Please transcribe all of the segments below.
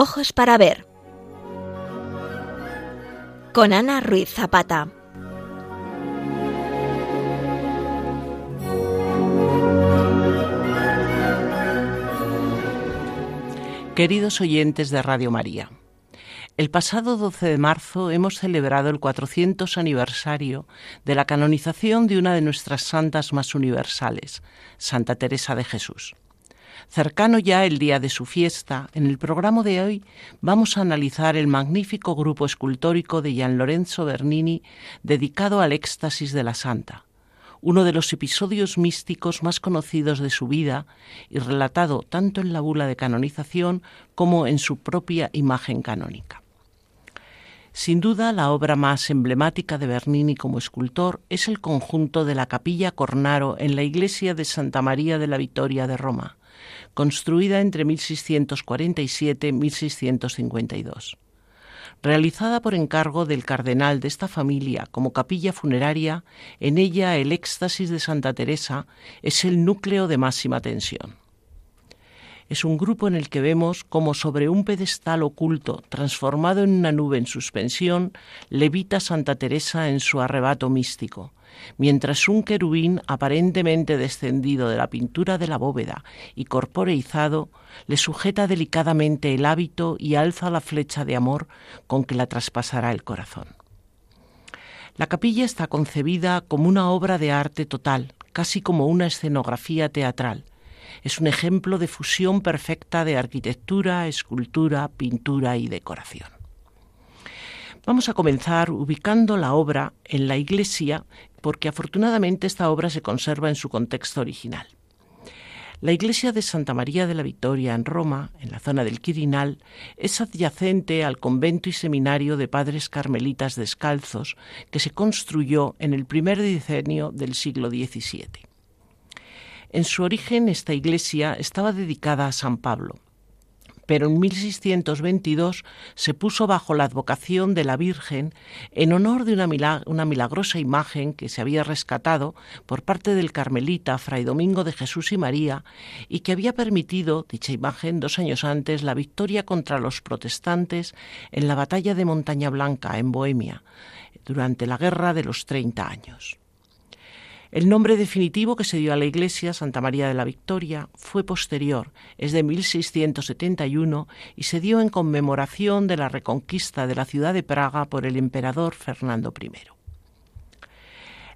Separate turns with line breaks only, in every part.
Ojos para ver. Con Ana Ruiz Zapata.
Queridos oyentes de Radio María, el pasado 12 de marzo hemos celebrado el 400 aniversario de la canonización de una de nuestras santas más universales, Santa Teresa de Jesús. Cercano ya el día de su fiesta, en el programa de hoy vamos a analizar el magnífico grupo escultórico de Gian Lorenzo Bernini dedicado al éxtasis de la santa uno de los episodios místicos más conocidos de su vida y relatado tanto en la bula de canonización como en su propia imagen canónica. Sin duda, la obra más emblemática de Bernini como escultor es el conjunto de la Capilla Cornaro en la iglesia de Santa María de la Victoria de Roma, construida entre 1647 y 1652 realizada por encargo del cardenal de esta familia como capilla funeraria, en ella el éxtasis de Santa Teresa es el núcleo de máxima tensión. Es un grupo en el que vemos como sobre un pedestal oculto, transformado en una nube en suspensión, levita Santa Teresa en su arrebato místico, mientras un querubín aparentemente descendido de la pintura de la bóveda y corporeizado le sujeta delicadamente el hábito y alza la flecha de amor con que la traspasará el corazón. La capilla está concebida como una obra de arte total, casi como una escenografía teatral. Es un ejemplo de fusión perfecta de arquitectura, escultura, pintura y decoración. Vamos a comenzar ubicando la obra en la iglesia porque afortunadamente esta obra se conserva en su contexto original. La iglesia de Santa María de la Victoria en Roma, en la zona del Quirinal, es adyacente al convento y seminario de padres carmelitas descalzos que se construyó en el primer decenio del siglo XVII. En su origen esta iglesia estaba dedicada a San Pablo, pero en 1622 se puso bajo la advocación de la Virgen en honor de una, milagrosa imagen que se había rescatado por parte del carmelita Fray Domingo de Jesús y María y que había permitido, dicha imagen, dos años antes, la victoria contra los protestantes en la batalla de Montaña Blanca, en Bohemia, durante la Guerra de los Treinta Años. El nombre definitivo que se dio a la iglesia, Santa María de la Victoria, fue posterior, es de 1671 y se dio en conmemoración de la reconquista de la ciudad de Praga por el emperador Fernando I.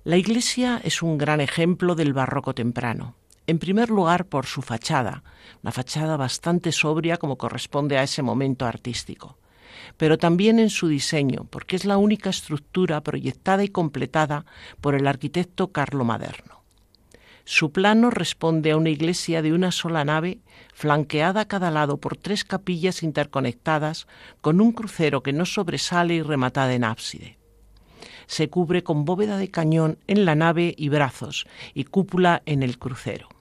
La iglesia es un gran ejemplo del barroco temprano. En primer lugar, por su fachada, una fachada bastante sobria como corresponde a ese momento artístico pero también en su diseño, porque es la única estructura proyectada y completada por el arquitecto Carlo Maderno. Su plano responde a una iglesia de una sola nave, flanqueada a cada lado por tres capillas interconectadas, con un crucero que no sobresale y rematada en ábside. Se cubre con bóveda de cañón en la nave y brazos, y cúpula en el crucero.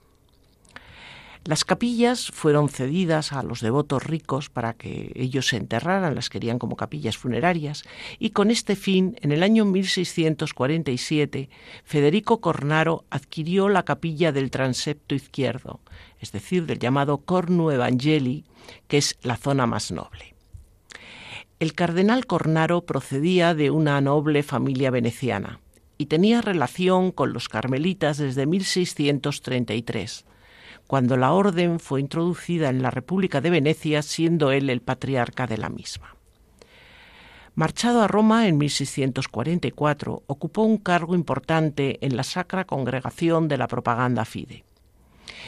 Las capillas fueron cedidas a los devotos ricos para que ellos se enterraran, las querían como capillas funerarias, y con este fin, en el año 1647, Federico Cornaro adquirió la capilla del transepto izquierdo, es decir, del llamado Cornu Evangeli, que es la zona más noble. El cardenal Cornaro procedía de una noble familia veneciana y tenía relación con los carmelitas desde 1633 cuando la orden fue introducida en la República de Venecia, siendo él el patriarca de la misma. Marchado a Roma en 1644, ocupó un cargo importante en la Sacra Congregación de la Propaganda Fide.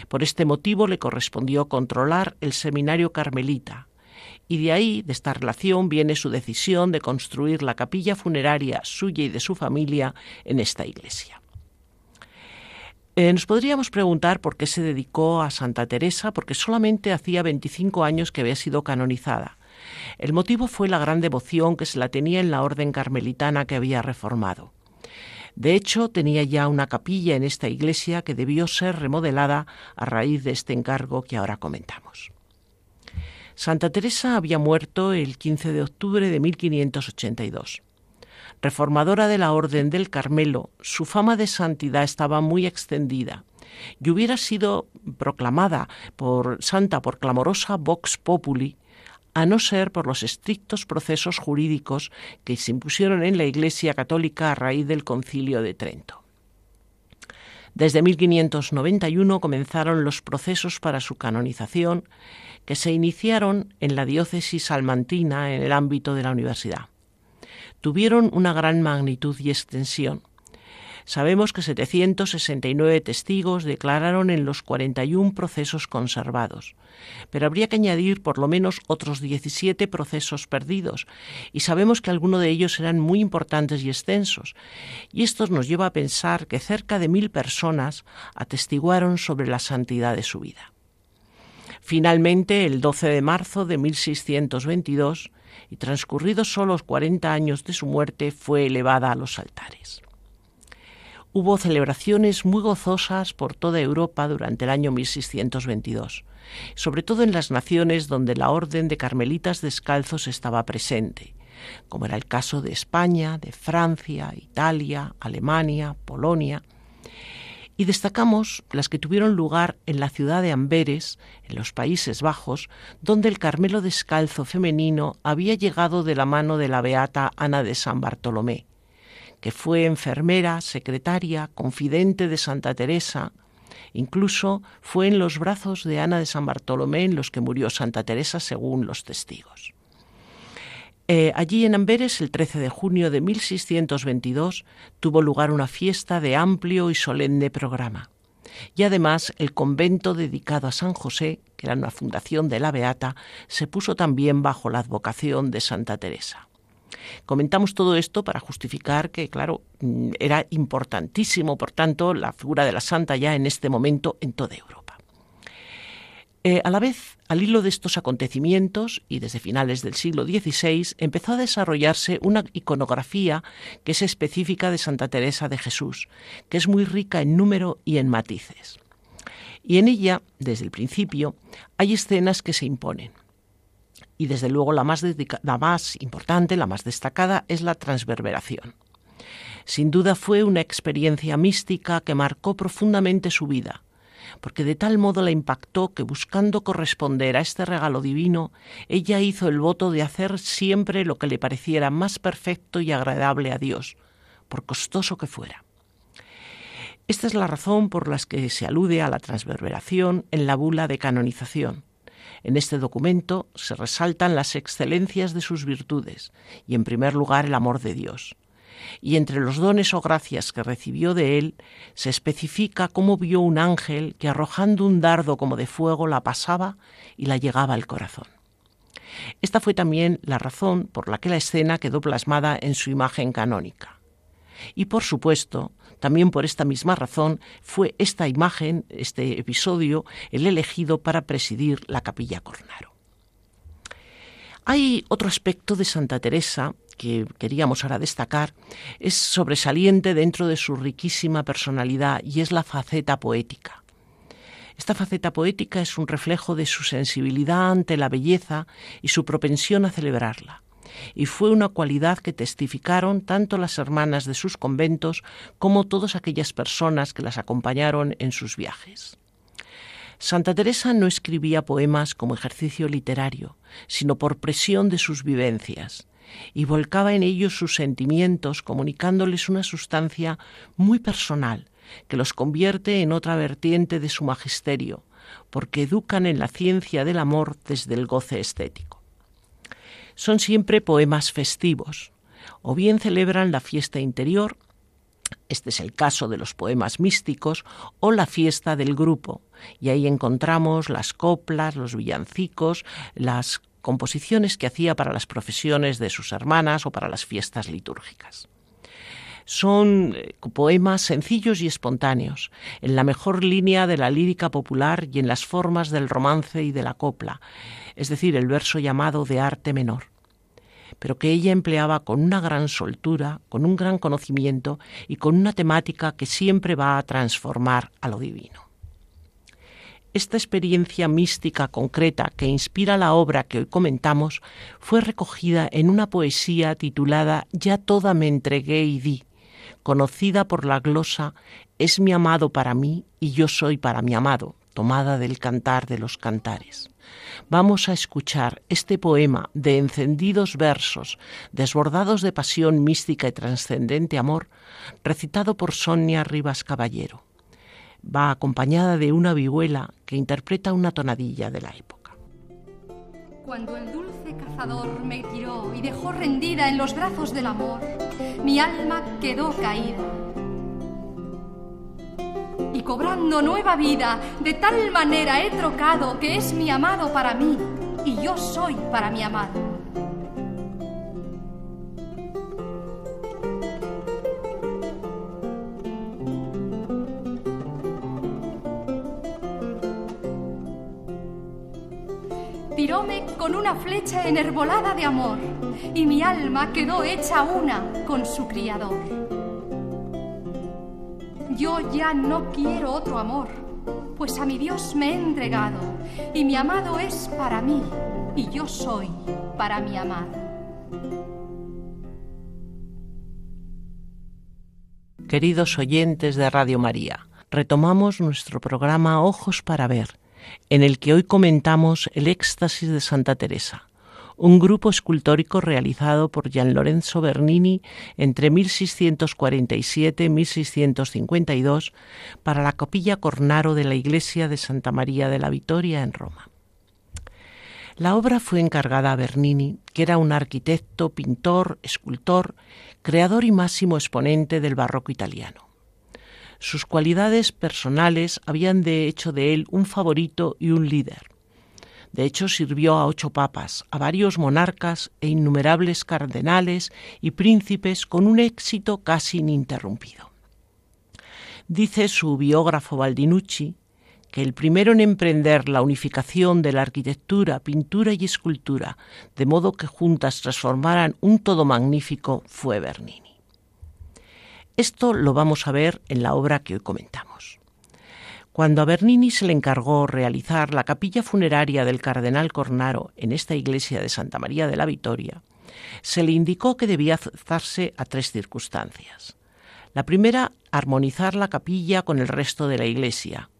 Por este motivo le correspondió controlar el seminario carmelita, y de ahí, de esta relación, viene su decisión de construir la capilla funeraria suya y de su familia en esta iglesia. Eh, nos podríamos preguntar por qué se dedicó a Santa Teresa, porque solamente hacía 25 años que había sido canonizada. El motivo fue la gran devoción que se la tenía en la orden carmelitana que había reformado. De hecho, tenía ya una capilla en esta iglesia que debió ser remodelada a raíz de este encargo que ahora comentamos. Santa Teresa había muerto el 15 de octubre de 1582. Reformadora de la Orden del Carmelo, su fama de santidad estaba muy extendida y hubiera sido proclamada por santa por clamorosa vox populi a no ser por los estrictos procesos jurídicos que se impusieron en la Iglesia católica a raíz del concilio de Trento. Desde 1591 comenzaron los procesos para su canonización, que se iniciaron en la diócesis salmantina en el ámbito de la universidad. Tuvieron una gran magnitud y extensión. Sabemos que 769 testigos declararon en los 41 procesos conservados, pero habría que añadir por lo menos otros 17 procesos perdidos, y sabemos que algunos de ellos eran muy importantes y extensos, y esto nos lleva a pensar que cerca de mil personas atestiguaron sobre la santidad de su vida. Finalmente, el 12 de marzo de 1622, y transcurridos solo 40 años de su muerte, fue elevada a los altares. Hubo celebraciones muy gozosas por toda Europa durante el año 1622, sobre todo en las naciones donde la Orden de Carmelitas Descalzos estaba presente, como era el caso de España, de Francia, Italia, Alemania, Polonia, y destacamos las que tuvieron lugar en la ciudad de Amberes, en los Países Bajos, donde el Carmelo Descalzo femenino había llegado de la mano de la beata Ana de San Bartolomé, que fue enfermera, secretaria, confidente de Santa Teresa, incluso fue en los brazos de Ana de San Bartolomé en los que murió Santa Teresa según los testigos. Eh, allí en Amberes, el 13 de junio de 1622, tuvo lugar una fiesta de amplio y solemne programa. Y además el convento dedicado a San José, que era una fundación de la Beata, se puso también bajo la advocación de Santa Teresa. Comentamos todo esto para justificar que, claro, mm, era importantísimo, por tanto, la figura de la santa ya en este momento en toda Europa. Eh, a la vez, al hilo de estos acontecimientos y desde finales del siglo XVI, empezó a desarrollarse una iconografía que es específica de Santa Teresa de Jesús, que es muy rica en número y en matices. Y en ella, desde el principio, hay escenas que se imponen y desde luego la más, la más importante, la más destacada, es la transverberación. Sin duda fue una experiencia mística que marcó profundamente su vida, porque de tal modo la impactó que buscando corresponder a este regalo divino, ella hizo el voto de hacer siempre lo que le pareciera más perfecto y agradable a Dios, por costoso que fuera. Esta es la razón por la que se alude a la transverberación en la bula de canonización en este documento se resaltan las excelencias de sus virtudes y, en primer lugar, el amor de Dios. Y entre los dones o gracias que recibió de él, se especifica cómo vio un ángel que arrojando un dardo como de fuego la pasaba y la llegaba al corazón. Esta fue también la razón por la que la escena quedó plasmada en su imagen canónica. Y por supuesto, también por esta misma razón fue esta imagen, este episodio, el elegido para presidir la capilla Cornaro. Hay otro aspecto de Santa Teresa que queríamos ahora destacar, es sobresaliente dentro de su riquísima personalidad y es la faceta poética. Esta faceta poética es un reflejo de su sensibilidad ante la belleza y su propensión a celebrarla y fue una cualidad que testificaron tanto las hermanas de sus conventos como todas aquellas personas que las acompañaron en sus viajes. Santa Teresa no escribía poemas como ejercicio literario, sino por presión de sus vivencias, y volcaba en ellos sus sentimientos comunicándoles una sustancia muy personal que los convierte en otra vertiente de su magisterio, porque educan en la ciencia del amor desde el goce estético. Son siempre poemas festivos, o bien celebran la fiesta interior, este es el caso de los poemas místicos, o la fiesta del grupo, y ahí encontramos las coplas, los villancicos, las composiciones que hacía para las profesiones de sus hermanas o para las fiestas litúrgicas. Son eh, poemas sencillos y espontáneos, en la mejor línea de la lírica popular y en las formas del romance y de la copla, es decir, el verso llamado de arte menor, pero que ella empleaba con una gran soltura, con un gran conocimiento y con una temática que siempre va a transformar a lo divino. Esta experiencia mística concreta que inspira la obra que hoy comentamos fue recogida en una poesía titulada Ya toda me entregué y di, conocida por la glosa Es mi amado para mí y yo soy para mi amado, tomada del Cantar de los Cantares. Vamos a escuchar este poema de encendidos versos, desbordados de pasión mística y trascendente amor, recitado por Sonia Rivas Caballero. Va acompañada de una vihuela que interpreta una tonadilla de la época.
Cuando el dulce cazador me tiró y dejó rendida en los brazos del amor, mi alma quedó caída y cobrando nueva vida, de tal manera he trocado que es mi amado para mí y yo soy para mi amado. Tiróme con una flecha enervolada de amor y mi alma quedó hecha una con su criador. Yo ya no quiero otro amor, pues a mi Dios me he entregado, y mi amado es para mí, y yo soy para mi amado.
Queridos oyentes de Radio María, retomamos nuestro programa Ojos para Ver, en el que hoy comentamos el éxtasis de Santa Teresa un grupo escultórico realizado por Gian Lorenzo Bernini entre 1647 y 1652 para la capilla Cornaro de la iglesia de Santa María de la Vitoria en Roma. La obra fue encargada a Bernini, que era un arquitecto, pintor, escultor, creador y máximo exponente del barroco italiano. Sus cualidades personales habían de hecho de él un favorito y un líder. De hecho, sirvió a ocho papas, a varios monarcas e innumerables cardenales y príncipes con un éxito casi ininterrumpido. Dice su biógrafo Baldinucci que el primero en emprender la unificación de la arquitectura, pintura y escultura, de modo que juntas transformaran un todo magnífico, fue Bernini. Esto lo vamos a ver en la obra que hoy comentamos. Cuando a Bernini se le encargó realizar la capilla funeraria del cardenal Cornaro en esta iglesia de Santa María de la Vitoria, se le indicó que debía azarse a tres circunstancias. La primera, armonizar la capilla con el resto de la iglesia,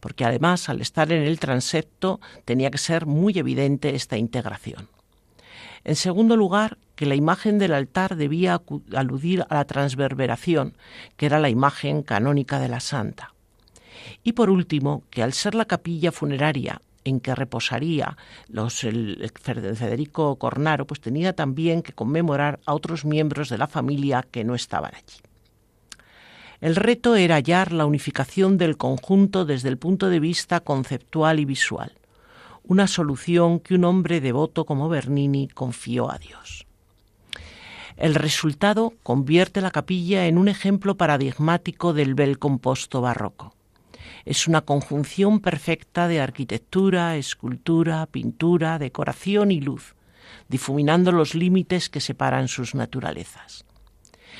porque además al estar en el transepto tenía que ser muy evidente esta integración. En segundo lugar, que la imagen del altar debía aludir a la transverberación, que era la imagen canónica de la santa. Y por último, que al ser la capilla funeraria en que reposaría los, el, Federico Cornaro, pues tenía también que conmemorar a otros miembros de la familia que no estaban allí. El reto era hallar la unificación del conjunto desde el punto de vista conceptual y visual, una solución que un hombre devoto como Bernini confió a Dios. El resultado convierte la capilla en un ejemplo paradigmático del bel composto barroco es una conjunción perfecta de arquitectura, escultura, pintura, decoración y luz, difuminando los límites que separan sus naturalezas.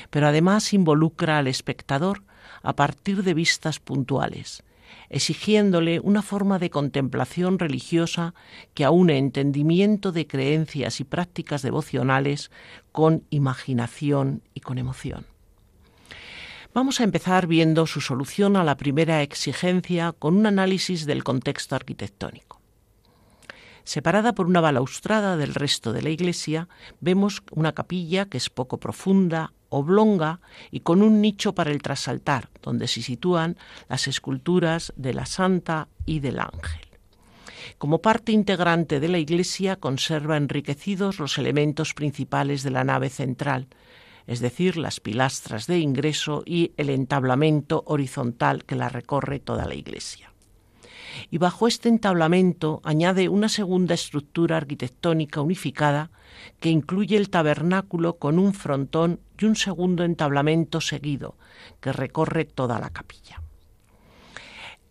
Pero además involucra al espectador a partir de vistas puntuales, exigiéndole una forma de contemplación religiosa que aúne entendimiento de creencias y prácticas devocionales con imaginación y con emoción. Vamos a empezar viendo su solución a la primera exigencia con un análisis del contexto arquitectónico. Separada por una balaustrada del resto de la iglesia, vemos una capilla que es poco profunda, oblonga y con un nicho para el trasaltar, donde se sitúan las esculturas de la Santa y del Ángel. Como parte integrante de la iglesia conserva enriquecidos los elementos principales de la nave central, es decir, las pilastras de ingreso y el entablamento horizontal que la recorre toda la iglesia. Y bajo este entablamento añade una segunda estructura arquitectónica unificada que incluye el tabernáculo con un frontón y un segundo entablamento seguido que recorre toda la capilla.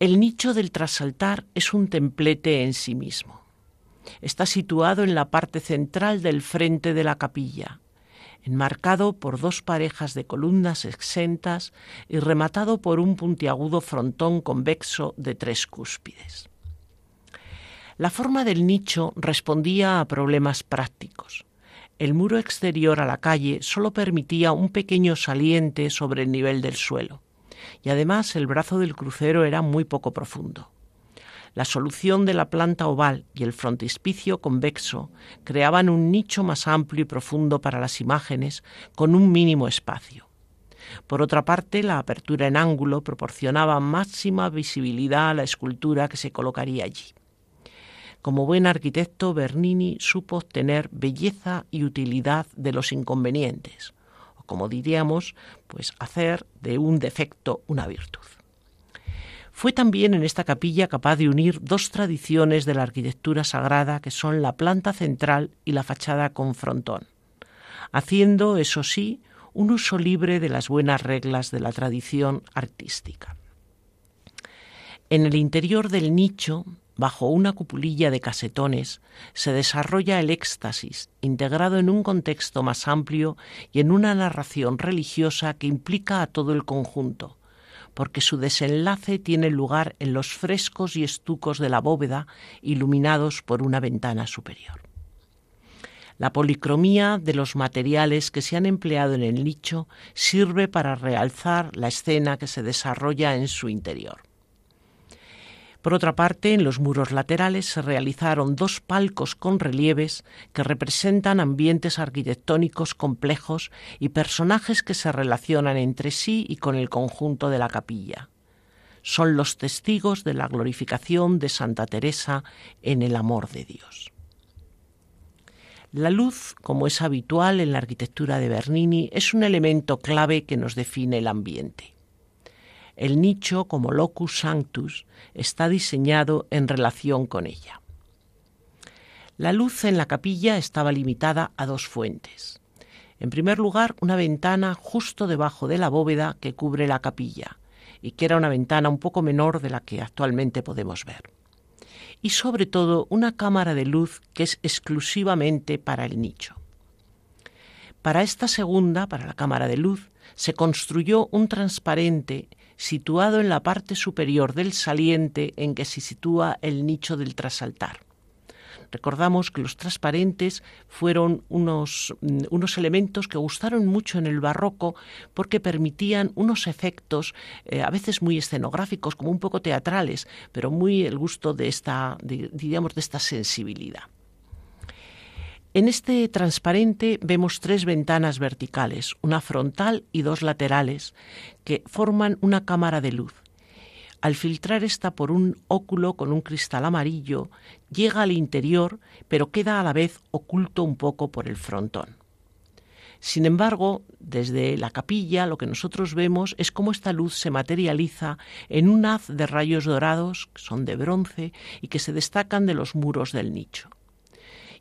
El nicho del trasaltar es un templete en sí mismo. Está situado en la parte central del frente de la capilla, enmarcado por dos parejas de columnas exentas y rematado por un puntiagudo frontón convexo de tres cúspides. La forma del nicho respondía a problemas prácticos. El muro exterior a la calle solo permitía un pequeño saliente sobre el nivel del suelo, y además el brazo del crucero era muy poco profundo. La solución de la planta oval y el frontispicio convexo creaban un nicho más amplio y profundo para las imágenes con un mínimo espacio. Por otra parte, la apertura en ángulo proporcionaba máxima visibilidad a la escultura que se colocaría allí. Como buen arquitecto, Bernini supo obtener belleza y utilidad de los inconvenientes, o como diríamos, pues hacer de un defecto una virtud. Fue también en esta capilla capaz de unir dos tradiciones de la arquitectura sagrada que son la planta central y la fachada con frontón, haciendo, eso sí, un uso libre de las buenas reglas de la tradición artística. En el interior del nicho, bajo una cupulilla de casetones, se desarrolla el éxtasis, integrado en un contexto más amplio y en una narración religiosa que implica a todo el conjunto, porque su desenlace tiene lugar en los frescos y estucos de la bóveda iluminados por una ventana superior. La policromía de los materiales que se han empleado en el nicho sirve para realzar la escena que se desarrolla en su interior. Por otra parte, en los muros laterales se realizaron dos palcos con relieves que representan ambientes arquitectónicos complejos y personajes que se relacionan entre sí y con el conjunto de la capilla. Son los testigos de la glorificación de Santa Teresa en el amor de Dios. La luz, como es habitual en la arquitectura de Bernini, es un elemento clave que nos define el ambiente. El nicho, como locus sanctus, está diseñado en relación con ella. La luz en la capilla estaba limitada a dos fuentes. En primer lugar, una ventana justo debajo de la bóveda que cubre la capilla, y que era una ventana un poco menor de la que actualmente podemos ver. Y sobre todo, una cámara de luz que es exclusivamente para el nicho. Para esta segunda, para la cámara de luz, se construyó un transparente situado en la parte superior del saliente en que se sitúa el nicho del trasaltar. Recordamos que los transparentes fueron unos, mm, unos, elementos que gustaron mucho en el barroco porque permitían unos efectos eh, a veces muy escenográficos, como un poco teatrales, pero muy el gusto de esta, diríamos, de esta sensibilidad. En este transparente vemos tres ventanas verticales, una frontal y dos laterales, que forman una cámara de luz. Al filtrar esta por un óculo con un cristal amarillo, llega al interior, pero queda a la vez oculto un poco por el frontón. Sin embargo, desde la capilla lo que nosotros vemos es cómo esta luz se materializa en un haz de rayos dorados, que son de bronce y que se destacan de los muros del nicho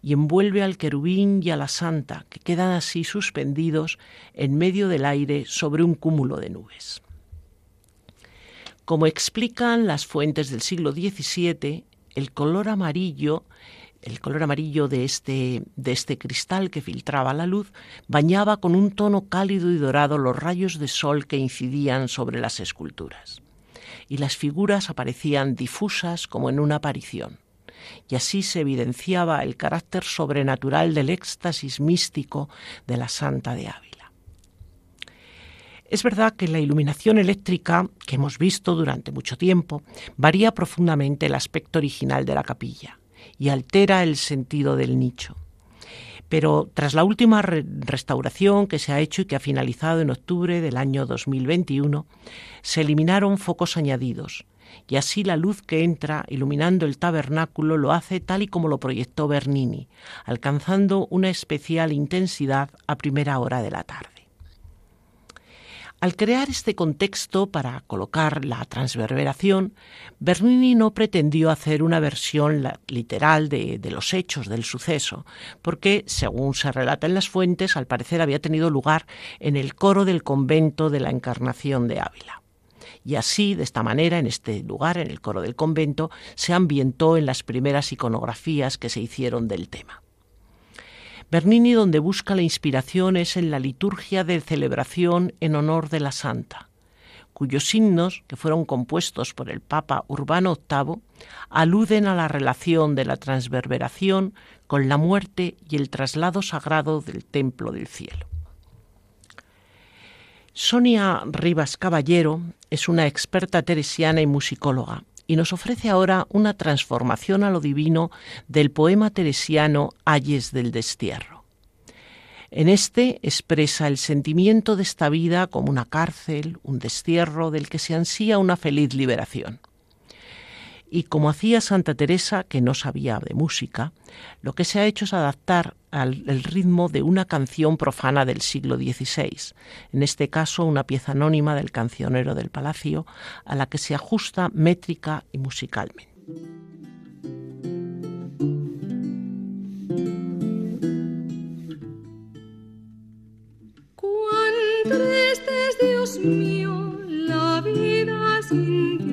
y envuelve al querubín y a la santa, que quedan así suspendidos en medio del aire sobre un cúmulo de nubes. Como explican las fuentes del siglo XVII, el color amarillo el color amarillo de este, de este cristal que filtraba la luz bañaba con un tono cálido y dorado los rayos de sol que incidían sobre las esculturas. Y las figuras aparecían difusas como en una aparición y así se evidenciaba el carácter sobrenatural del éxtasis místico de la Santa de Ávila. Es verdad que la iluminación eléctrica, que hemos visto durante mucho tiempo, varía profundamente el aspecto original de la capilla y altera el sentido del nicho. Pero tras la última restauración que se ha hecho y que ha finalizado en octubre del año 2021, se eliminaron focos añadidos, y así la luz que entra iluminando el tabernáculo lo hace tal y como lo proyectó Bernini, alcanzando una especial intensidad a primera hora de la tarde. Al crear este contexto para colocar la transverberación, Bernini no pretendió hacer una versión literal de, los hechos del suceso, porque, según se relata en las fuentes, al parecer había tenido lugar en el coro del convento de la Encarnación de Ávila y así, de esta manera, en este lugar, en el coro del convento, se ambientó en las primeras iconografías que se hicieron del tema. Bernini donde busca la inspiración es en la liturgia de celebración en honor de la Santa, cuyos signos, que fueron compuestos por el Papa Urbano VIII, aluden a la relación de la transverberación con la muerte y el traslado sagrado del templo del cielo. Sonia Rivas Caballero es una experta teresiana y musicóloga y nos ofrece ahora una transformación a lo divino del poema teresiano Ayes del Destierro. En este expresa el sentimiento de esta vida como una cárcel, un destierro del que se ansía una feliz liberación. Y como hacía Santa Teresa, que no sabía de música, lo que se ha hecho es adaptar al ritmo de una canción profana del siglo XVI, en este caso una pieza anónima del cancionero del palacio, a la que se ajusta métrica y musicalmente.
Cuán triste es, Dios mío, la vida sin ti.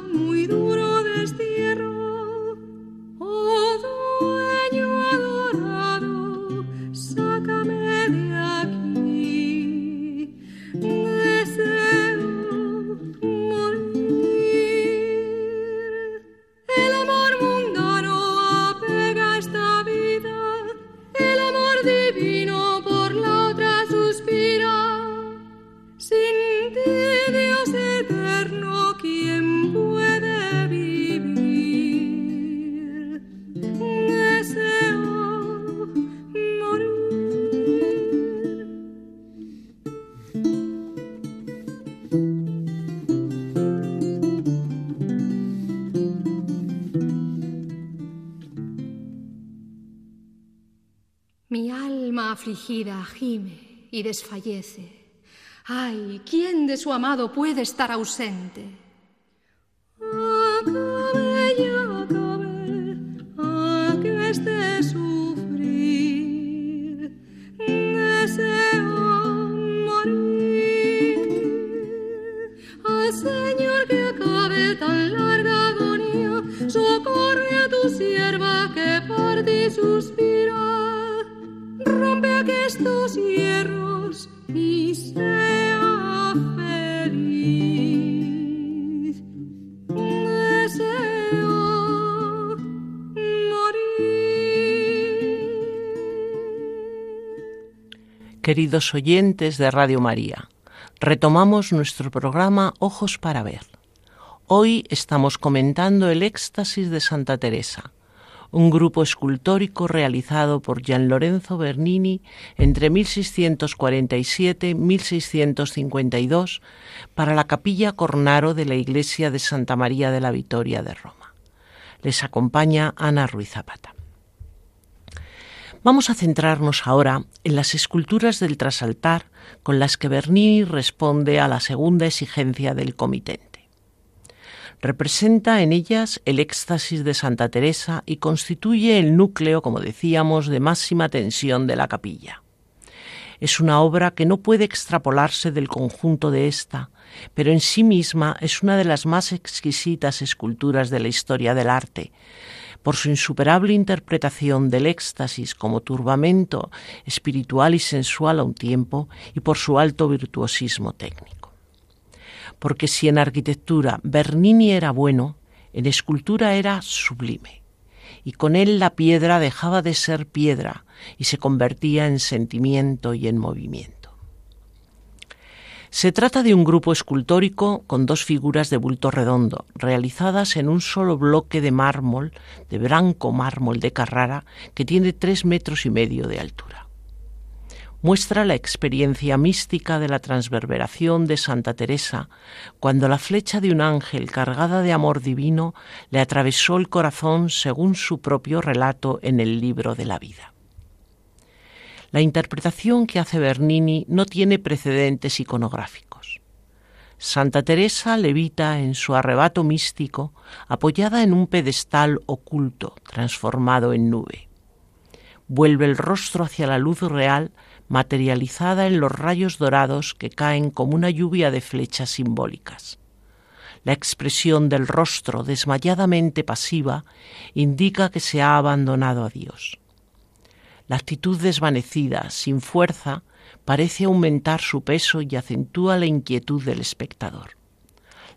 y desfallece. Ay, ¿quién de su amado puede estar ausente?
Queridos oyentes de Radio María, retomamos nuestro programa Ojos para Ver. Hoy estamos comentando el éxtasis de Santa Teresa, un grupo escultórico realizado por Gian Lorenzo Bernini entre 1647 y 1652 para la capilla Cornaro de la iglesia de Santa María de la Vitoria de Roma. Les acompaña Ana Ruiz Zapata. Vamos a centrarnos ahora en las esculturas del trasaltar con las que Bernini responde a la segunda exigencia del comitente. Representa en ellas el éxtasis de Santa Teresa y constituye el núcleo, como decíamos, de máxima tensión de la capilla. Es una obra que no puede extrapolarse del conjunto de esta, pero en sí misma es una de las más exquisitas esculturas de la historia del arte, por su insuperable interpretación del éxtasis como turbamento espiritual y sensual a un tiempo y por su alto virtuosismo técnico. Porque si en arquitectura Bernini era bueno, en escultura era sublime, y con él la piedra dejaba de ser piedra y se convertía en sentimiento y en movimiento. Se trata de un grupo escultórico con dos figuras de bulto redondo, realizadas en un solo bloque de mármol, de blanco mármol de Carrara, que tiene tres metros y medio de altura. Muestra la experiencia mística de la transverberación de Santa Teresa, cuando la flecha de un ángel cargada de amor divino le atravesó el corazón según su propio relato en el libro de la vida. La interpretación que hace Bernini no tiene precedentes iconográficos. Santa Teresa levita en su arrebato místico, apoyada en un pedestal oculto, transformado en nube. Vuelve el rostro hacia la luz real, materializada en los rayos dorados que caen como una lluvia de flechas simbólicas. La expresión del rostro desmayadamente pasiva indica que se ha abandonado a Dios. La actitud desvanecida, sin fuerza, parece aumentar su peso y acentúa la inquietud del espectador.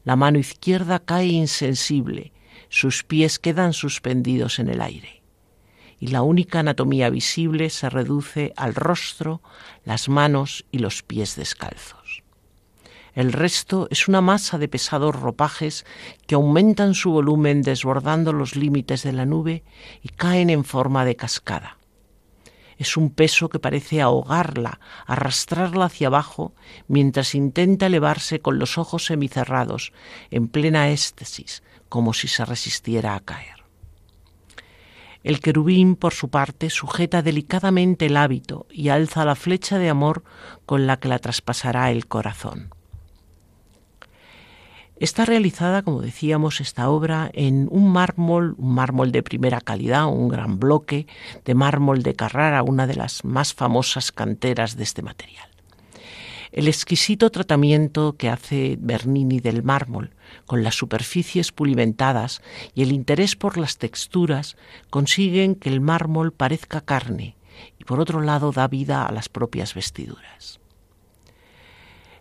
La mano izquierda cae insensible, sus pies quedan suspendidos en el aire. y la única anatomía visible se reduce al rostro, las manos y los pies descalzos. El resto es una masa de pesados ropajes que aumentan su volumen desbordando los límites de la nube y caen en forma de cascada. Es un peso que parece ahogarla, arrastrarla hacia abajo, mientras intenta elevarse con los ojos semicerrados, en plena éxtasis, como si se resistiera a caer. El querubín, por su parte, sujeta delicadamente el hábito y alza la flecha de amor con la que la traspasará el corazón. Está realizada, como decíamos, esta obra en un mármol, un mármol de primera calidad, un gran bloque de mármol de Carrara, una de las más famosas canteras de este material. El exquisito tratamiento que hace Bernini del mármol, con las superficies pulimentadas y el interés por las texturas, consiguen que el mármol parezca carne y por otro lado da vida a las propias vestiduras.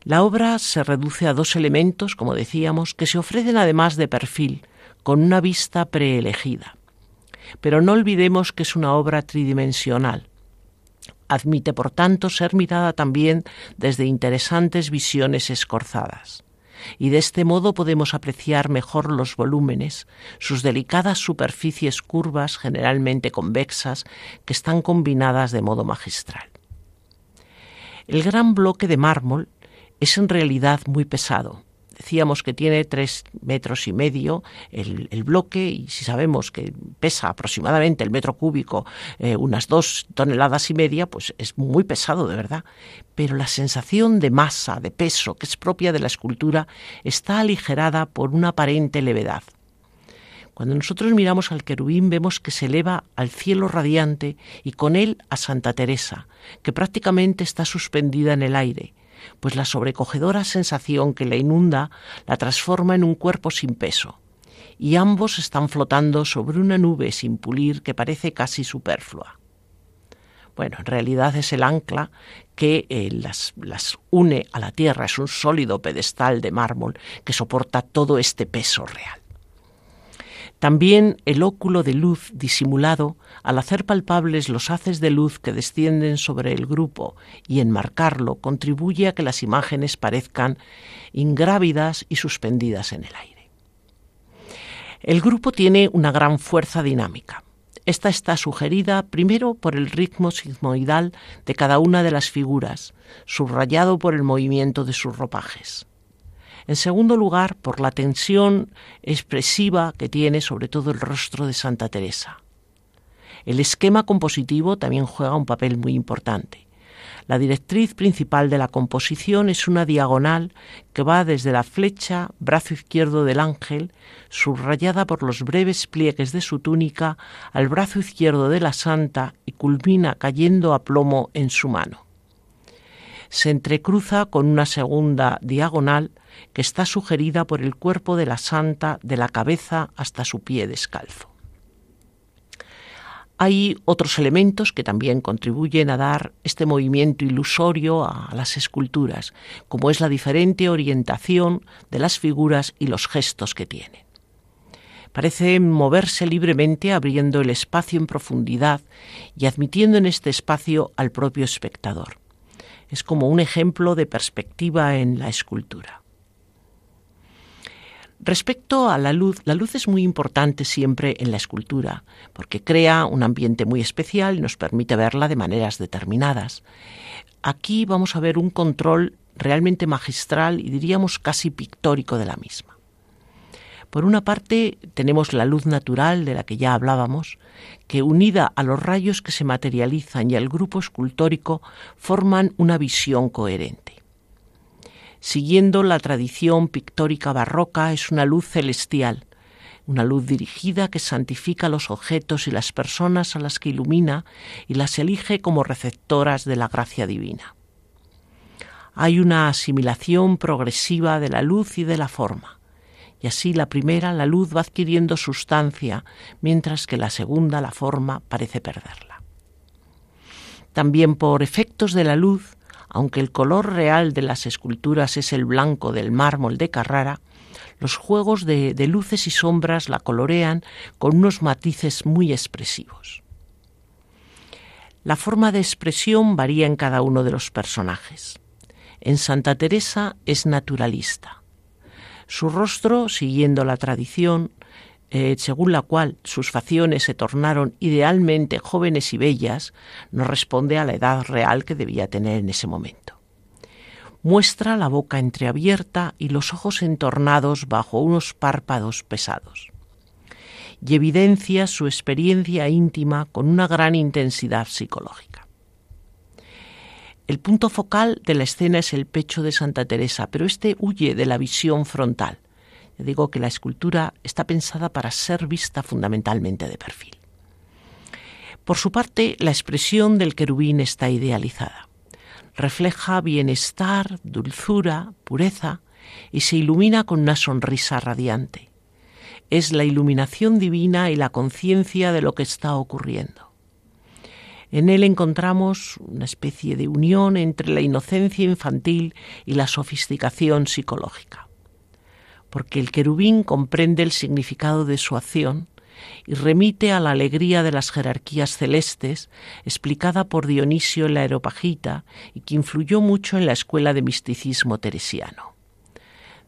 La obra se reduce a dos elementos, como decíamos, que se ofrecen además de perfil, con una vista preelegida. Pero no olvidemos que es una obra tridimensional. Admite, por tanto, ser mirada también desde interesantes visiones escorzadas. Y de este modo podemos apreciar mejor los volúmenes, sus delicadas superficies curvas, generalmente convexas, que están combinadas de modo magistral. El gran bloque de mármol es en realidad muy pesado. Decíamos que tiene tres metros y medio el, bloque y si sabemos que pesa aproximadamente el metro cúbico eh, unas dos toneladas y media, pues es muy pesado de verdad. Pero la sensación de masa, de peso que es propia de la escultura está aligerada por una aparente levedad. Cuando nosotros miramos al querubín vemos que se eleva al cielo radiante y con él a Santa Teresa, que prácticamente está suspendida en el aire, pues la sobrecogedora sensación que la inunda la transforma en un cuerpo sin peso, y ambos están flotando sobre una nube sin pulir que parece casi superflua. Bueno, en realidad es el ancla que eh, las, las une a la tierra, es un sólido pedestal de mármol que soporta todo este peso real. También el óculo de luz disimulado, al hacer palpables los haces de luz que descienden sobre el grupo y enmarcarlo, contribuye a que las imágenes parezcan ingrávidas y suspendidas en el aire. El grupo tiene una gran fuerza dinámica. Esta está sugerida primero por el ritmo sigmoidal de cada una de las figuras, subrayado por el movimiento de sus ropajes. En segundo lugar, por la tensión expresiva que tiene sobre todo el rostro de Santa Teresa. El esquema compositivo también juega un papel muy importante. La directriz principal de la composición es una diagonal que va desde la flecha, brazo izquierdo del ángel, subrayada por los breves pliegues de su túnica, al brazo izquierdo de la santa y culmina cayendo a plomo en su mano. Se entrecruza con una segunda diagonal que está sugerida por el cuerpo de la santa de la cabeza hasta su pie descalzo. Hay otros elementos que también contribuyen a dar este movimiento ilusorio a las esculturas, como es la diferente orientación de las figuras y los gestos que tienen. Parece moverse libremente abriendo el espacio en profundidad y admitiendo en este espacio al propio espectador. Es como un ejemplo de perspectiva en la escultura. Respecto a la luz, la luz es muy importante siempre en la escultura, porque crea un ambiente muy especial y nos permite verla de maneras determinadas. Aquí vamos a ver un control realmente magistral y diríamos casi pictórico de la misma. Por una parte tenemos la luz natural de la que ya hablábamos, que unida a los rayos que se materializan y al grupo escultórico forman una visión coherente siguiendo la tradición pictórica barroca, es una luz celestial, una luz dirigida que santifica los objetos y las personas a las que ilumina y las elige como receptoras de la gracia divina. Hay una asimilación progresiva de la luz y de la forma, y así la primera, la luz, va adquiriendo sustancia, mientras que la segunda, la forma, parece perderla. También por efectos de la luz, aunque el color real de las esculturas es el blanco del mármol de Carrara, los juegos de, luces y sombras la colorean con unos matices muy expresivos. La forma de expresión varía en cada uno de los personajes. En Santa Teresa es naturalista. Su rostro, siguiendo la tradición, eh, según la cual sus facciones se tornaron idealmente jóvenes y bellas, no responde a la edad real que debía tener en ese momento. Muestra la boca entreabierta y los ojos entornados bajo unos párpados pesados. Y evidencia su experiencia íntima con una gran intensidad psicológica. El punto focal de la escena es el pecho de Santa Teresa, pero este huye de la visión frontal digo que la escultura está pensada para ser vista fundamentalmente de perfil. Por su parte, la expresión del querubín está idealizada. Refleja bienestar, dulzura, pureza y se ilumina con una sonrisa radiante. Es la iluminación divina y la conciencia de lo que está ocurriendo. En él encontramos una especie de unión entre la inocencia infantil y la sofisticación psicológica porque el querubín comprende el significado de su acción y remite a la alegría de las jerarquías celestes explicada por Dionisio en la Aeropagita y que influyó mucho en la escuela de misticismo teresiano.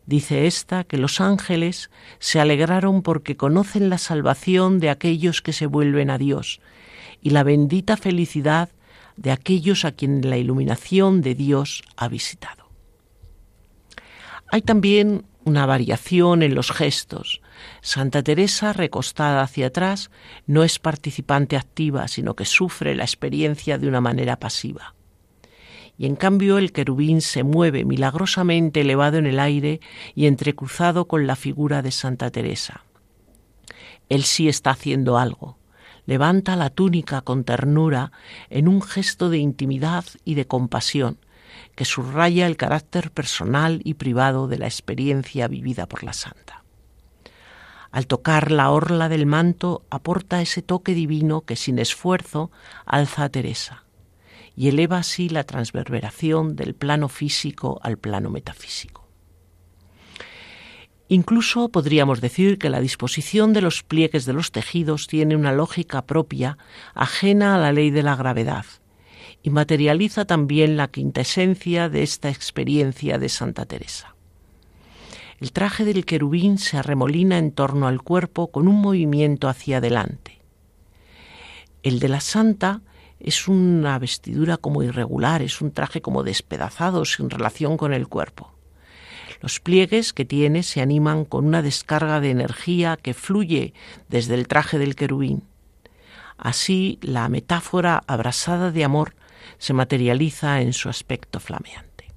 Dice ésta que los ángeles se alegraron porque conocen la salvación de aquellos que se vuelven a Dios y la bendita felicidad de aquellos a quien la iluminación de Dios ha visitado. Hay también una variación en los gestos. Santa Teresa, recostada hacia atrás, no es participante activa, sino que sufre la experiencia de una manera pasiva. Y en cambio el querubín se mueve milagrosamente elevado en el aire y entrecruzado con la figura de Santa Teresa. Él sí está haciendo algo. Levanta la túnica con ternura en un gesto de intimidad y de compasión, que subraya el carácter personal y privado de la experiencia vivida por la santa. Al tocar la orla del manto aporta ese toque divino que sin esfuerzo alza a Teresa y eleva así la transverberación del plano físico al plano metafísico. Incluso podríamos decir que la disposición de los pliegues de los tejidos tiene una lógica propia ajena a la ley de la gravedad, y materializa también la quintesencia de esta experiencia de Santa Teresa. El traje del querubín se arremolina en torno al cuerpo con un movimiento hacia adelante. El de la santa es una vestidura como irregular, es un traje como despedazado sin relación con el cuerpo. Los pliegues que tiene se animan con una descarga de energía que fluye desde el traje del querubín. Así, la metáfora abrasada de amor se materializa en su aspecto flameante.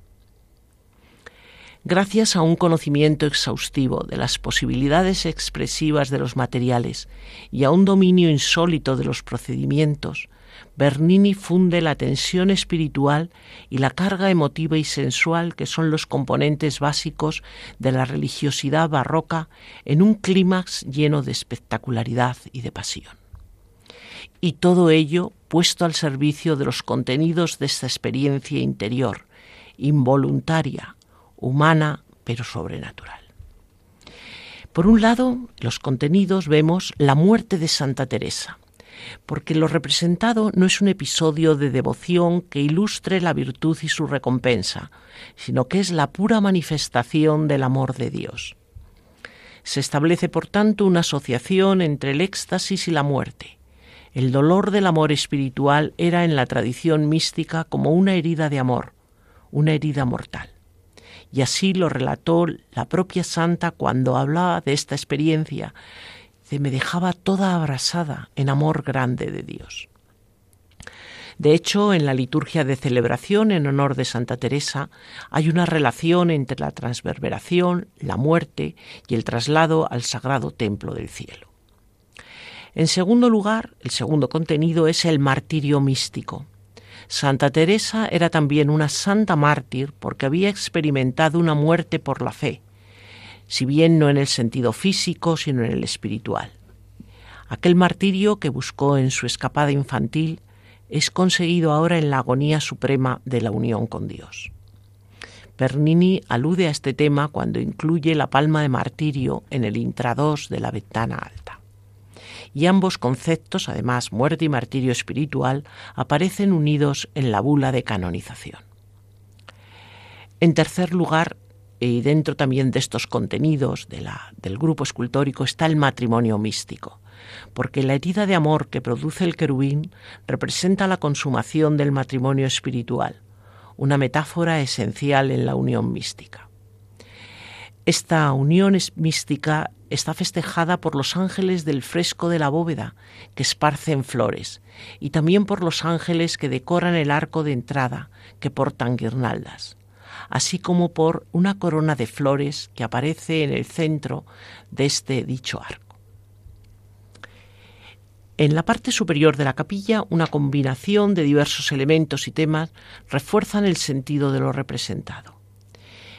Gracias a un conocimiento exhaustivo de las posibilidades expresivas de los materiales y a un dominio insólito de los procedimientos, Bernini funde la tensión espiritual y la carga emotiva y sensual que son los componentes básicos de la religiosidad barroca en un clímax lleno de espectacularidad y de pasión y todo ello puesto al servicio de los contenidos de esta experiencia interior, involuntaria, humana, pero sobrenatural. Por un lado, los contenidos vemos la muerte de Santa Teresa, porque lo representado no es un episodio de devoción que ilustre la virtud y su recompensa, sino que es la pura manifestación del amor de Dios. Se establece, por tanto, una asociación entre el éxtasis y la muerte, el dolor del amor espiritual era en la tradición mística como una herida de amor, una herida mortal. Y así lo relató la propia santa cuando hablaba de esta experiencia. Me dejaba toda abrasada en amor grande de Dios. De hecho, en la liturgia de celebración en honor de Santa Teresa hay una relación entre la transverberación, la muerte y el traslado al sagrado templo del cielo. En segundo lugar, el segundo contenido es el martirio místico. Santa Teresa era también una santa mártir porque había experimentado una muerte por la fe, si bien no en el sentido físico, sino en el espiritual. Aquel martirio que buscó en su escapada infantil es conseguido ahora en la agonía suprema de la unión con Dios. Bernini alude a este tema cuando incluye la palma de martirio en el intrados de la ventana alta y ambos conceptos, además muerte y martirio espiritual, aparecen unidos en la bula de canonización. En tercer lugar, y dentro también de estos contenidos del grupo escultórico está el matrimonio místico, porque la herida de amor que produce el querubín representa la consumación del matrimonio espiritual, una metáfora esencial en la unión mística. Esta unión mística está festejada por los ángeles del fresco de la bóveda que esparcen flores y también por los ángeles que decoran el arco de entrada que portan guirnaldas así como por una corona de flores que aparece en el centro de este dicho arco. En la parte superior de la capilla, una combinación de diversos elementos y temas refuerzan el sentido de lo representado.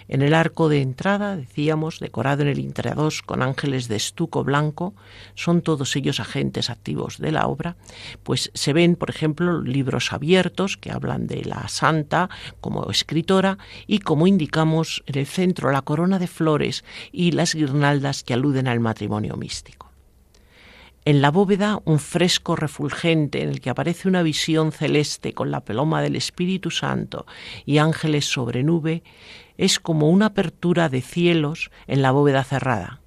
En el arco de entrada, decíamos, decorado en el interior con ángeles de estuco blanco, son todos ellos agentes activos de la obra, pues se ven, por ejemplo, libros abiertos que hablan de la santa como escritora y, como indicamos, en el centro la corona de flores y las guirnaldas que aluden al matrimonio místico. En la bóveda un fresco refulgente en el que aparece una visión celeste con la peloma del Espíritu Santo y ángeles sobre nube es como una apertura de cielos en la bóveda cerrada.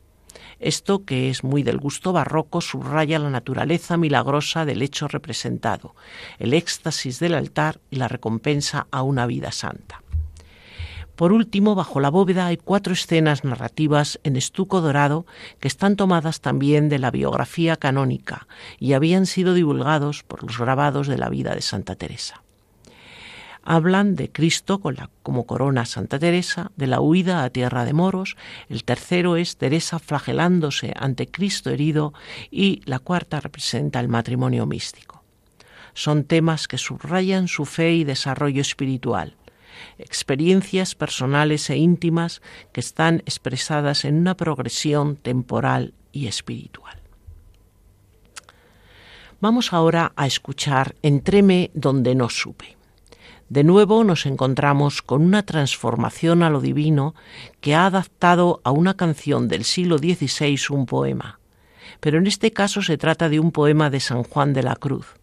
Esto, que es muy del gusto barroco, subraya la naturaleza milagrosa del hecho representado, el éxtasis del altar y la recompensa a una vida santa. Por último, bajo la bóveda hay cuatro escenas narrativas en estuco dorado que están tomadas también de la biografía canónica y habían sido divulgados por los grabados de la vida de Santa Teresa hablan de Cristo con la, como corona Santa Teresa, de la huida a tierra de moros, el tercero es Teresa flagelándose ante Cristo herido y la cuarta representa el matrimonio místico. Son temas que subrayan su fe y desarrollo espiritual, experiencias personales e íntimas que están expresadas en una progresión temporal y espiritual. Vamos ahora a escuchar Entréme donde no supe. De nuevo nos encontramos con una transformación a lo divino que ha adaptado a una canción del siglo XVI un poema, pero en este caso se trata de un poema de San Juan de la Cruz,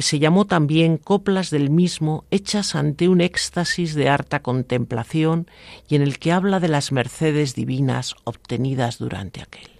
que se llamó también Coplas del mismo hechas ante un éxtasis de harta contemplación y en el que habla de las mercedes divinas obtenidas durante aquel.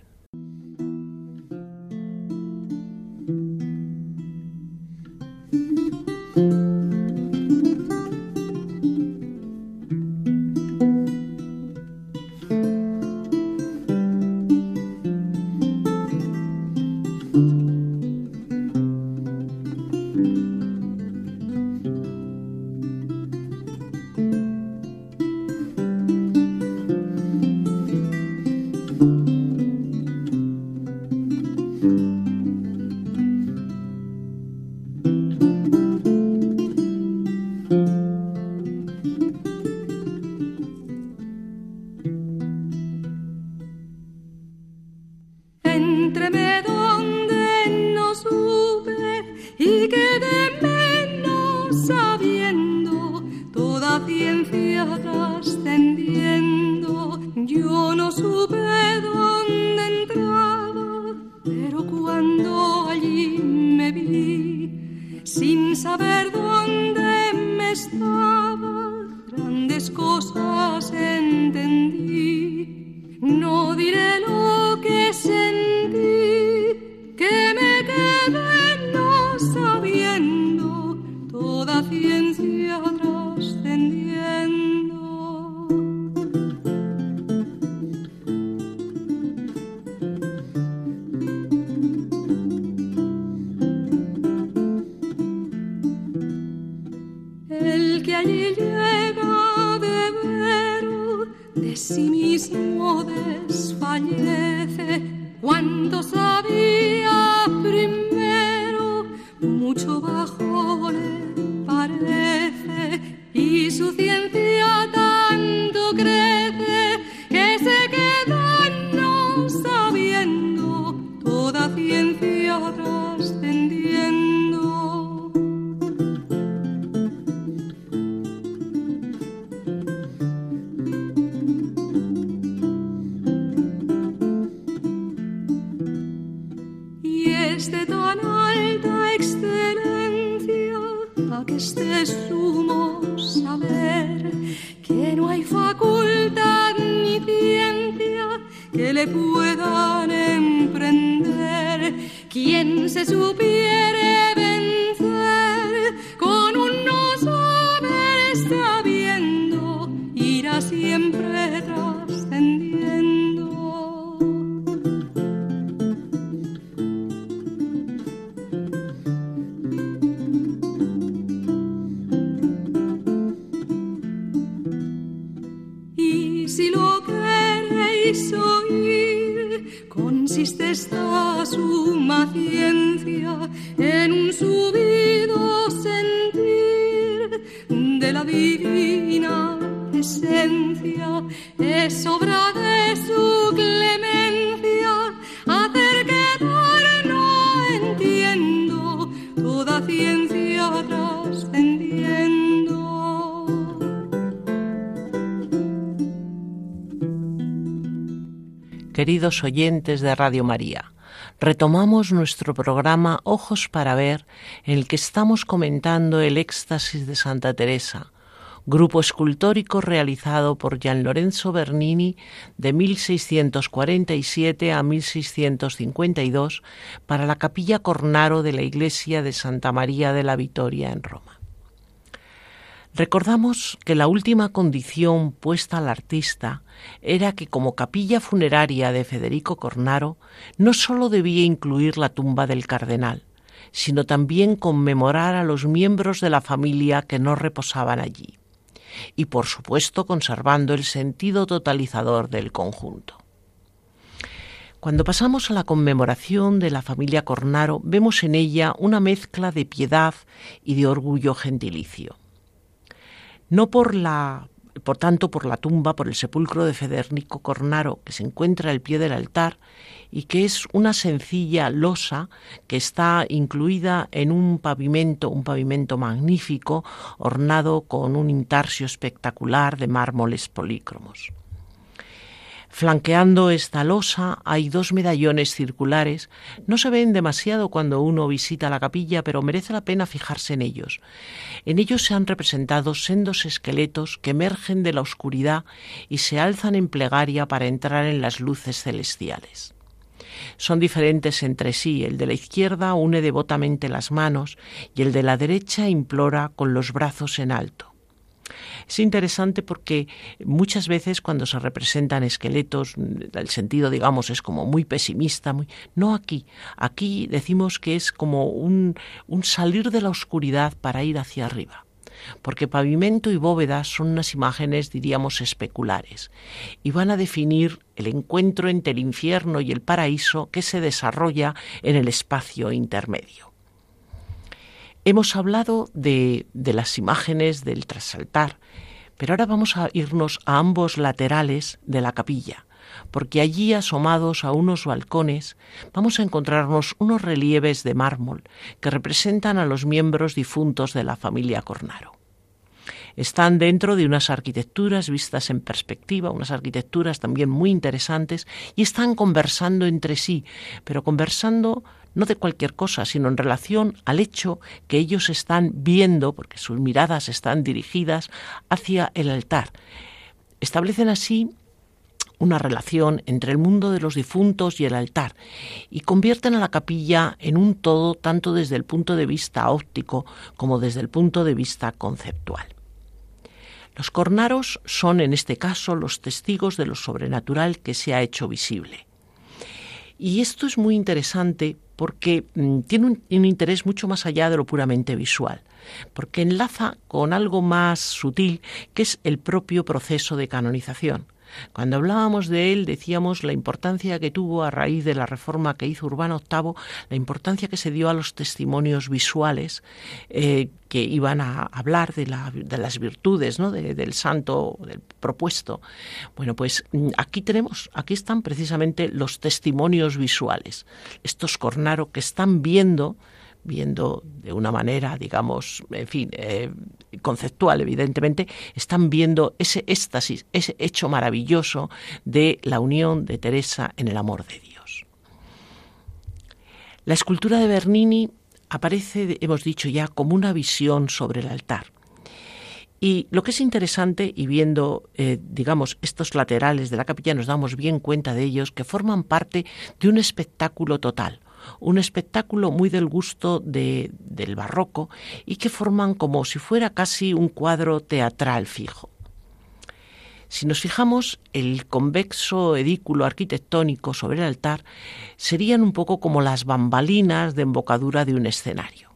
desfallece. Cuando sabía primero mucho bajo le parece y su ciencia
Queridos oyentes de Radio María, retomamos nuestro programa Ojos para Ver, en el que estamos comentando el éxtasis de Santa Teresa, grupo escultórico realizado por Gian Lorenzo Bernini de 1647 a 1652 para la capilla Cornaro de la iglesia de Santa María de la Vitoria en Roma. Recordamos que la última condición puesta al artista era que como capilla funeraria de Federico Cornaro no sólo debía incluir la tumba del cardenal, sino también conmemorar a los miembros de la familia que no reposaban allí, y por supuesto conservando el sentido totalizador del conjunto. Cuando pasamos a la conmemoración de la familia Cornaro, vemos en ella una mezcla de piedad y de orgullo gentilicio no por la por tanto por la tumba, por el sepulcro de Federico Cornaro, que se encuentra al pie del altar y que es una sencilla losa que está incluida en un pavimento, un pavimento magnífico, ornado con un intarsio espectacular de mármoles polícromos. Flanqueando esta losa hay dos medallones circulares. No se ven demasiado cuando uno visita la capilla, pero merece la pena fijarse en ellos. En ellos se han representado sendos esqueletos que emergen de la oscuridad y se alzan en plegaria para entrar en las luces celestiales. Son diferentes entre sí. El de la izquierda une devotamente las manos y el de la derecha implora con los brazos en alto. Es interesante porque muchas veces cuando se representan esqueletos, el sentido, digamos, es como muy pesimista, muy... no aquí. Aquí decimos que es como un, un salir de la oscuridad para ir hacia arriba porque pavimento y bóveda son unas imágenes, diríamos, especulares, y van a definir el encuentro entre el infierno y el paraíso que se desarrolla en el espacio intermedio. Hemos hablado de, de las imágenes del trasaltar, pero ahora vamos a irnos a ambos laterales de la capilla, porque allí asomados a unos balcones vamos a encontrarnos unos relieves de mármol que representan a los miembros difuntos de la familia Cornaro. Están dentro de unas arquitecturas vistas en perspectiva, unas arquitecturas también muy interesantes, y están conversando entre sí, pero conversando no de cualquier cosa, sino en relación al hecho que ellos están viendo, porque sus miradas están dirigidas hacia el altar. Establecen así una relación entre el mundo de los difuntos y el altar y convierten a la capilla en un todo tanto desde el punto de vista óptico como desde el punto de vista conceptual. Los cornaros son en este caso los testigos de lo sobrenatural que se ha hecho visible. Y esto es muy interesante porque mm, tiene un, un, interés mucho más allá de lo puramente visual, porque enlaza con algo más sutil que es el propio proceso de canonización. Cuando hablábamos de él decíamos la importancia que tuvo a raíz de la reforma que hizo Urbano VIII, la importancia que se dio a los testimonios visuales eh, que iban a hablar de, la, de las virtudes ¿no? de, del santo del propuesto. Bueno, pues mm, aquí tenemos, aquí están precisamente los testimonios visuales, estos cornaro que están viendo viendo de una manera, digamos, en fin, eh, conceptual, evidentemente, están viendo ese éxtasis, ese hecho maravilloso de la unión de Teresa en el amor de Dios. La escultura de Bernini aparece, hemos dicho ya, como una visión sobre el altar. Y lo que es interesante, y viendo, eh, digamos, estos laterales de la capilla, nos damos bien cuenta de ellos, que forman parte de un espectáculo total, un espectáculo muy del gusto del barroco y que forman como si fuera casi un cuadro teatral fijo. Si nos fijamos, el convexo edículo arquitectónico sobre el altar serían un poco como las bambalinas de embocadura de un escenario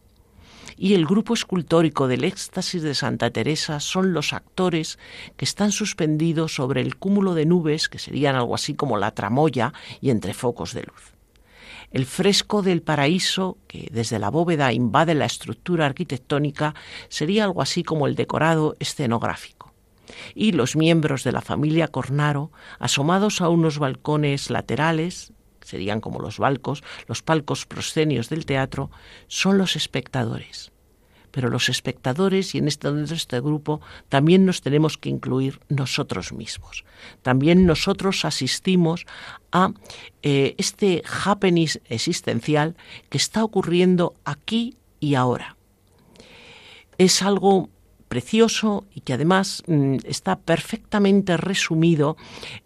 y el grupo escultórico del éxtasis de Santa Teresa son los actores que están suspendidos sobre el cúmulo de nubes, que serían algo así como la tramoya y entre focos de luz. El fresco del paraíso, que desde la bóveda invade la estructura arquitectónica, sería algo así como el decorado escenográfico. Y los miembros de la familia Cornaro, asomados a unos balcones laterales, serían como los balcos, los palcos proscenios del teatro, son los espectadores. Pero los espectadores, y en este, este grupo, también nos tenemos que incluir nosotros mismos. También nosotros asistimos a eh, este happening existencial que está ocurriendo aquí y ahora. Es algo precioso y que además mm, está perfectamente resumido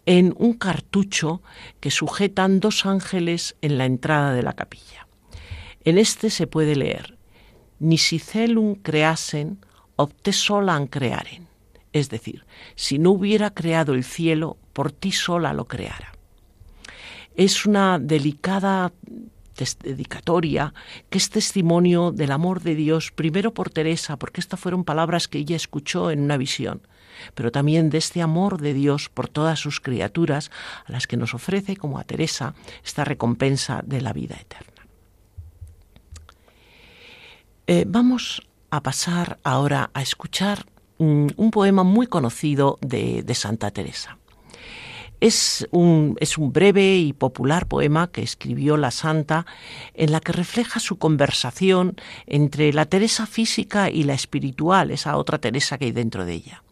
en un cartucho que sujetan dos ángeles en la entrada de la capilla. En este se puede leer, Nisi celum creasen, opte solan crearen. Es decir, si no hubiera creado el cielo, por ti sola lo creara. Es una delicada dedicatoria, que es testimonio del amor de Dios, primero por Teresa, porque estas fueron palabras que ella escuchó en una visión, pero también de este amor de Dios por todas sus criaturas, a las que nos ofrece, como a Teresa, esta recompensa de la vida eterna. Eh, vamos a pasar ahora a escuchar un poema muy conocido de Santa Teresa. Es un, es un, breve y popular poema que escribió la santa en la que refleja su conversación entre la Teresa física y la espiritual, esa otra Teresa que hay dentro de ella.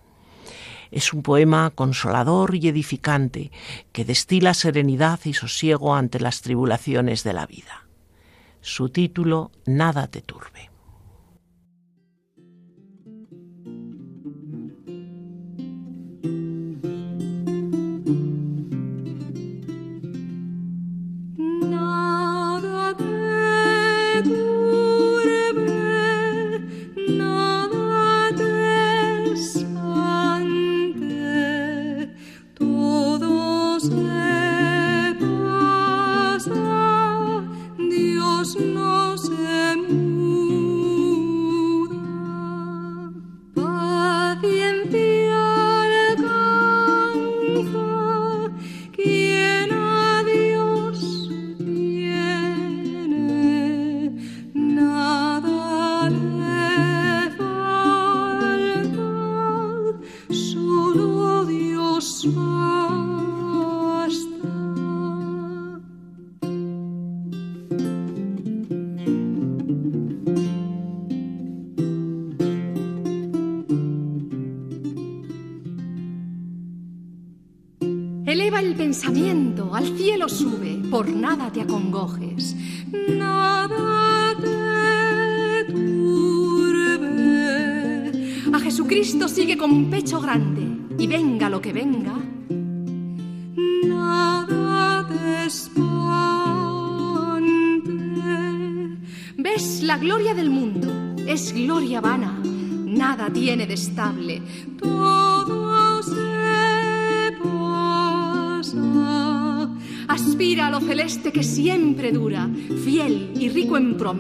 Es un poema consolador y edificante que destila serenidad y sosiego ante las tribulaciones de la vida. Su título, Nada te turbe.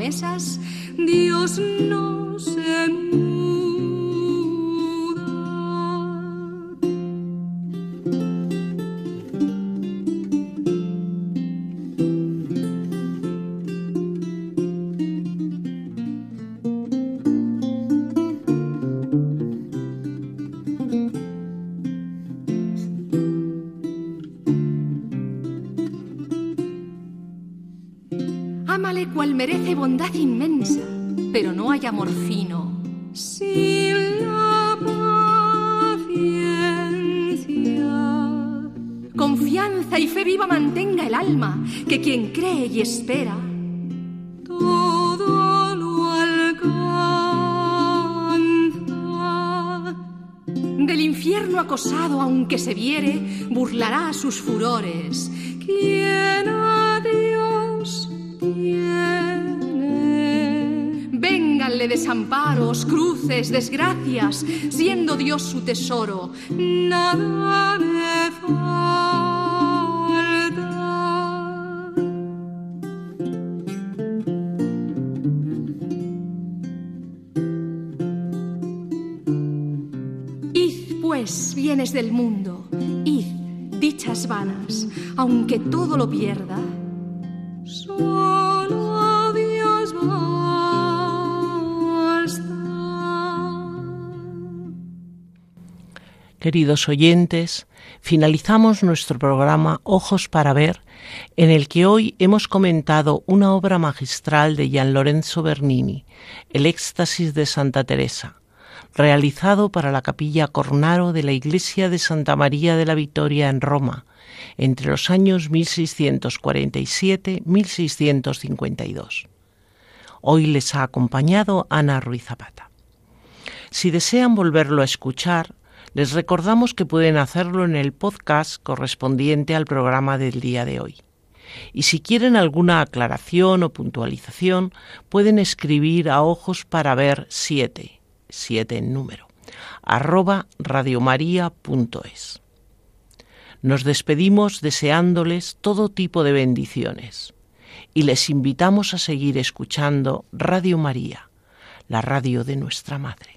Promesas, Dios no y espera, todo lo alcanza. caballero acosado, aunque se viere, burlará sus furores. ¿Quién a Dios tiene? Vénganle desamparos, cruces, desgracias, siendo Dios su tesoro. Nada aunque todo lo pierda, solo Dios basta.
Queridos oyentes, finalizamos nuestro programa Ojos para Ver, en el que hoy hemos comentado una obra magistral de Gian Lorenzo Bernini, El éxtasis de Santa Teresa realizado para la capilla Cornaro de la iglesia de Santa María de la Victoria en Roma, entre los años 1647-1652. Hoy les ha acompañado Ana Ruiz Zapata. Si desean volverlo a escuchar, les recordamos que pueden hacerlo en el podcast correspondiente al programa del día de hoy. Y si quieren alguna aclaración o puntualización, pueden escribir a ojos para ver 7 siete en número, arroba radiomaria.es. Nos despedimos deseándoles todo tipo de bendiciones y les invitamos a seguir escuchando Radio María, la radio de nuestra Madre.